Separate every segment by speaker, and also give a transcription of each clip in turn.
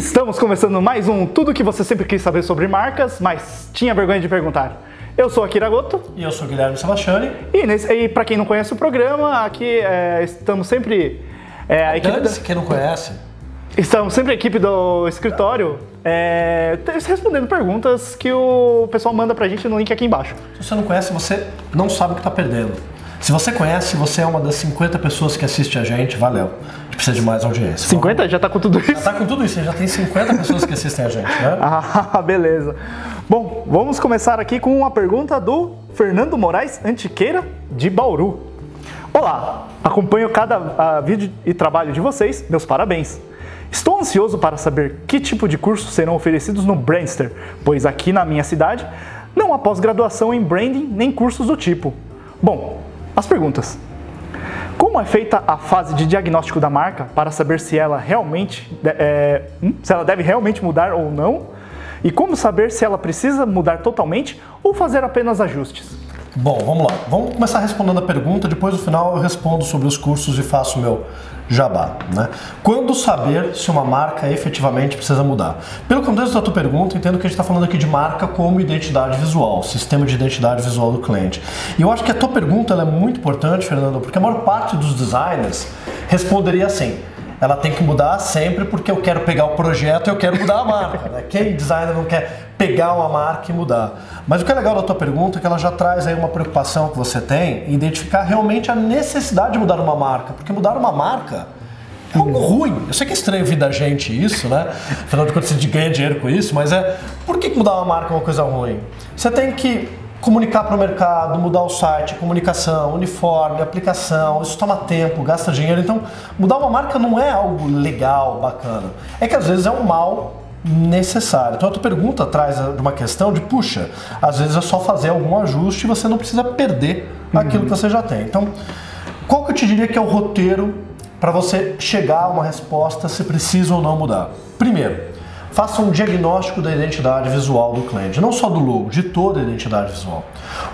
Speaker 1: Estamos começando mais um Tudo que você sempre quis saber sobre marcas, mas tinha vergonha de perguntar. Eu sou Akira Goto.
Speaker 2: E eu sou Guilherme Sebastiani.
Speaker 1: E, nesse, e para quem não conhece o programa, aqui é, estamos sempre. É,
Speaker 2: a equipe da... quem não conhece.
Speaker 1: Estamos sempre a equipe do escritório é, respondendo perguntas que o pessoal manda pra gente no link aqui embaixo.
Speaker 2: Se você não conhece, você não sabe o que está perdendo. Se você conhece, você é uma das 50 pessoas que assiste a gente, valeu. A gente precisa de mais audiência.
Speaker 1: 50? Vamos... Já está com tudo isso? Já
Speaker 2: está com tudo isso, já tem 50 pessoas que assistem a gente, né?
Speaker 1: Ah, beleza. Bom, vamos começar aqui com uma pergunta do Fernando Moraes Antiqueira, de Bauru. Olá, acompanho cada uh, vídeo e trabalho de vocês, meus parabéns. Estou ansioso para saber que tipo de cursos serão oferecidos no Brandster, pois aqui na minha cidade não há pós-graduação em branding nem cursos do tipo. Bom, as perguntas. Como é feita a fase de diagnóstico da marca para saber se ela realmente é, se ela deve realmente mudar ou não? E como saber se ela precisa mudar totalmente ou fazer apenas ajustes?
Speaker 2: Bom, vamos lá. Vamos começar respondendo a pergunta, depois no final eu respondo sobre os cursos e faço o meu jabá. Né? Quando saber se uma marca efetivamente precisa mudar? Pelo contexto da tua pergunta, entendo que a gente está falando aqui de marca como identidade visual, sistema de identidade visual do cliente. E eu acho que a tua pergunta é muito importante, Fernando, porque a maior parte dos designers responderia assim ela tem que mudar sempre porque eu quero pegar o projeto e eu quero mudar a marca. Né? Quem designer não quer pegar uma marca e mudar? Mas o que é legal da tua pergunta é que ela já traz aí uma preocupação que você tem em identificar realmente a necessidade de mudar uma marca, porque mudar uma marca é algo ruim. Eu sei que é estranho vir da gente isso, né? Afinal de contas, gente ganha dinheiro com isso, mas é. Por que mudar uma marca é uma coisa ruim? Você tem que comunicar para o mercado, mudar o site, comunicação, uniforme, aplicação, isso toma tempo, gasta dinheiro. Então, mudar uma marca não é algo legal, bacana. É que às vezes é um mal necessário. Então a tua pergunta traz uma questão de, puxa, às vezes é só fazer algum ajuste e você não precisa perder uhum. aquilo que você já tem. Então, qual que eu te diria que é o roteiro para você chegar a uma resposta se precisa ou não mudar? Primeiro, faça um diagnóstico da identidade visual do cliente, não só do logo, de toda a identidade visual.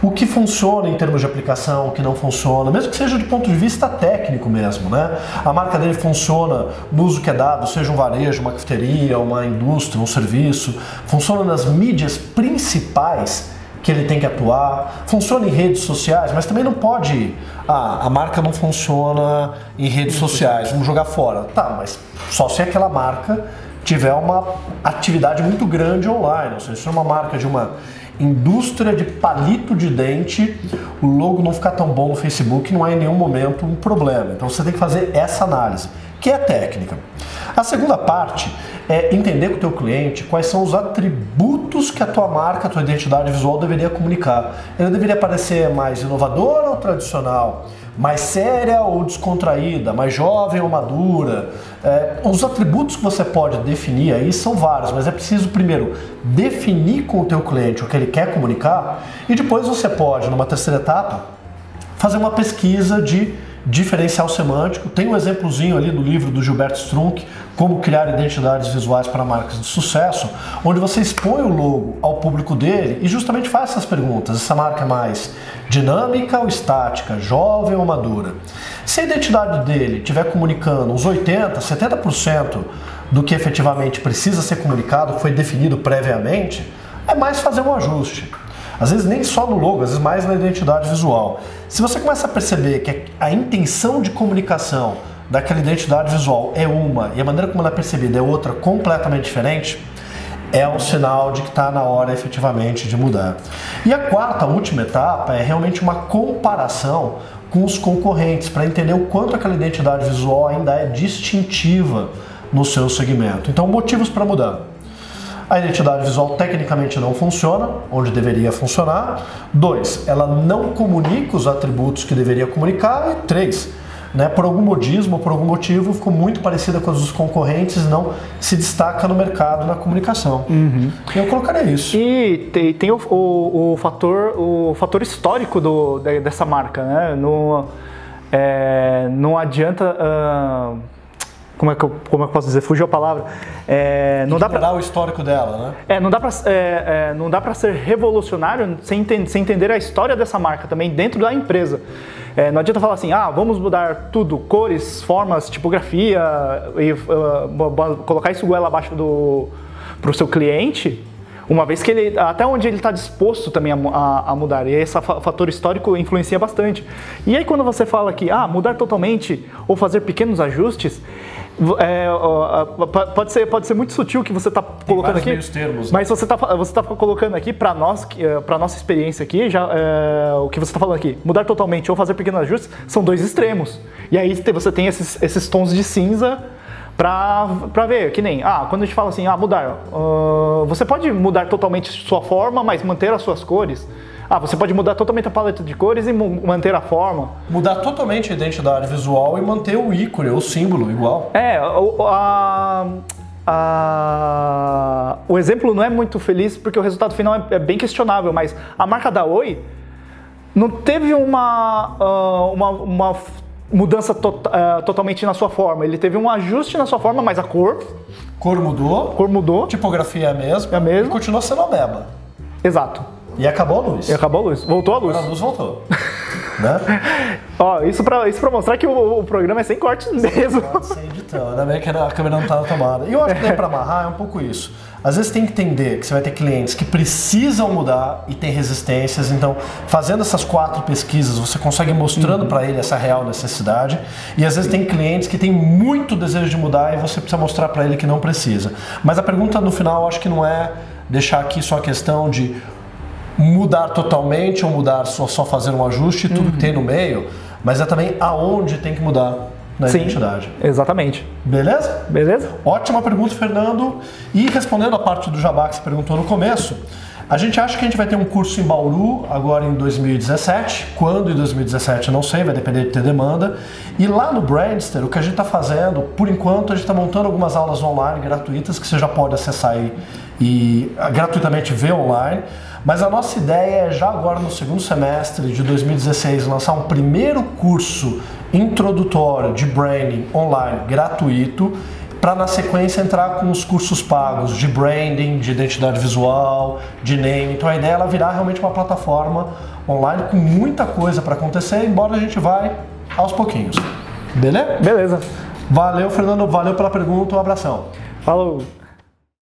Speaker 2: O que funciona em termos de aplicação, o que não funciona, mesmo que seja do ponto de vista técnico mesmo, né? A marca dele funciona no uso que é dado, seja um varejo, uma cafeteria, uma indústria, um serviço, funciona nas mídias principais que ele tem que atuar, funciona em redes sociais, mas também não pode. Ah, a marca não funciona em redes sociais, vamos jogar fora. Tá, mas só se aquela marca tiver uma atividade muito grande online. Ou seja, se é uma marca de uma indústria de palito de dente, o logo não ficar tão bom no Facebook não é em nenhum momento um problema. Então você tem que fazer essa análise, que é técnica. A segunda parte é entender com o teu cliente quais são os atributos que a tua marca, a tua identidade visual deveria comunicar. Ele deveria parecer mais inovador ou tradicional? mais séria ou descontraída, mais jovem ou madura. É, os atributos que você pode definir aí são vários, mas é preciso primeiro definir com o teu cliente o que ele quer comunicar e depois você pode, numa terceira etapa, fazer uma pesquisa de diferencial semântico. Tem um exemplozinho ali do livro do Gilberto Strunk, Como Criar Identidades Visuais para Marcas de Sucesso, onde você expõe o logo ao público dele e justamente faz essas perguntas. Essa marca é mais dinâmica ou estática, jovem ou madura? Se a identidade dele estiver comunicando uns 80%, 70% do que efetivamente precisa ser comunicado, foi definido previamente, é mais fazer um ajuste. Às vezes nem só no logo, às vezes mais na identidade visual. Se você começa a perceber que a intenção de comunicação daquela identidade visual é uma e a maneira como ela é percebida é outra completamente diferente, é um sinal de que está na hora efetivamente de mudar. E a quarta, a última etapa, é realmente uma comparação com os concorrentes para entender o quanto aquela identidade visual ainda é distintiva no seu segmento. Então, motivos para mudar. A identidade visual tecnicamente não funciona, onde deveria funcionar. Dois, ela não comunica os atributos que deveria comunicar. E três, né, por algum modismo, por algum motivo, ficou muito parecida com as dos concorrentes, não se destaca no mercado na comunicação. Uhum. Eu colocaria isso.
Speaker 1: E tem, tem o, o, o, fator, o fator histórico do, dessa marca, né? No, é, não adianta. Uh como é que eu, como é que eu posso dizer? Fugiu a palavra.
Speaker 2: É, não dá para o histórico dela, né?
Speaker 1: É, não dá para é, é, não dá para ser revolucionário sem, sem entender a história dessa marca também dentro da empresa. É, não adianta falar assim, ah, vamos mudar tudo, cores, formas, tipografia, e uh, colocar isso goela abaixo do para o seu cliente, uma vez que ele, até onde ele está disposto também a, a, a, mudar, e esse fator histórico influencia bastante. E aí quando você fala que, ah, mudar totalmente ou fazer pequenos ajustes, é, pode, ser, pode ser muito sutil o que você está colocando aqui,
Speaker 2: termos,
Speaker 1: né? mas você está você tá colocando aqui para nós, é, para nossa experiência aqui, já, é, o que você está falando aqui, mudar totalmente ou fazer pequenos ajustes, são dois extremos. E aí você tem esses, esses tons de cinza para ver, que nem, ah, quando a gente fala assim, ah, mudar, uh, você pode mudar totalmente sua forma, mas manter as suas cores. Ah, você pode mudar totalmente a paleta de cores e manter a forma.
Speaker 2: Mudar totalmente a identidade visual e manter o ícone, o símbolo igual.
Speaker 1: É, a, a, o exemplo não é muito feliz porque o resultado final é, é bem questionável, mas a marca da Oi não teve uma, uh, uma, uma mudança to uh, totalmente na sua forma. Ele teve um ajuste na sua forma, mas a cor.
Speaker 2: Cor mudou.
Speaker 1: Cor mudou.
Speaker 2: Tipografia é a mesma.
Speaker 1: É a mesma.
Speaker 2: E continua sendo a beba.
Speaker 1: Exato.
Speaker 2: E acabou a luz.
Speaker 1: E acabou a luz. Voltou a luz.
Speaker 2: Agora a luz voltou. né?
Speaker 1: Ó, isso pra, isso pra mostrar que o, o programa é sem cortes mesmo.
Speaker 2: Sem edição. Ainda bem que a câmera não tá na tomada. E eu acho que tem pra amarrar é um pouco isso. Às vezes tem que entender que você vai ter clientes que precisam mudar e tem resistências. Então, fazendo essas quatro pesquisas, você consegue mostrando uhum. para ele essa real necessidade. E às vezes tem clientes que têm muito desejo de mudar e você precisa mostrar para ele que não precisa. Mas a pergunta no final, acho que não é deixar aqui só a questão de mudar totalmente ou mudar só, só fazer um ajuste, tudo uhum. que tem no meio, mas é também aonde tem que mudar na Sim, identidade.
Speaker 1: Exatamente.
Speaker 2: Beleza?
Speaker 1: Beleza?
Speaker 2: Ótima pergunta, Fernando. E respondendo a parte do Jabá que você perguntou no começo, a gente acha que a gente vai ter um curso em Bauru agora em 2017. Quando em 2017 eu não sei, vai depender de ter demanda. E lá no Brandster, o que a gente está fazendo, por enquanto, a gente está montando algumas aulas online gratuitas que você já pode acessar e, e gratuitamente ver online. Mas a nossa ideia é já agora no segundo semestre de 2016 lançar um primeiro curso introdutório de branding online gratuito para na sequência entrar com os cursos pagos de branding, de identidade visual, de name. Então a ideia é ela virar realmente uma plataforma online com muita coisa para acontecer, embora a gente vai aos pouquinhos. Beleza?
Speaker 1: Beleza.
Speaker 2: Valeu, Fernando. Valeu pela pergunta. Um abração.
Speaker 1: Falou.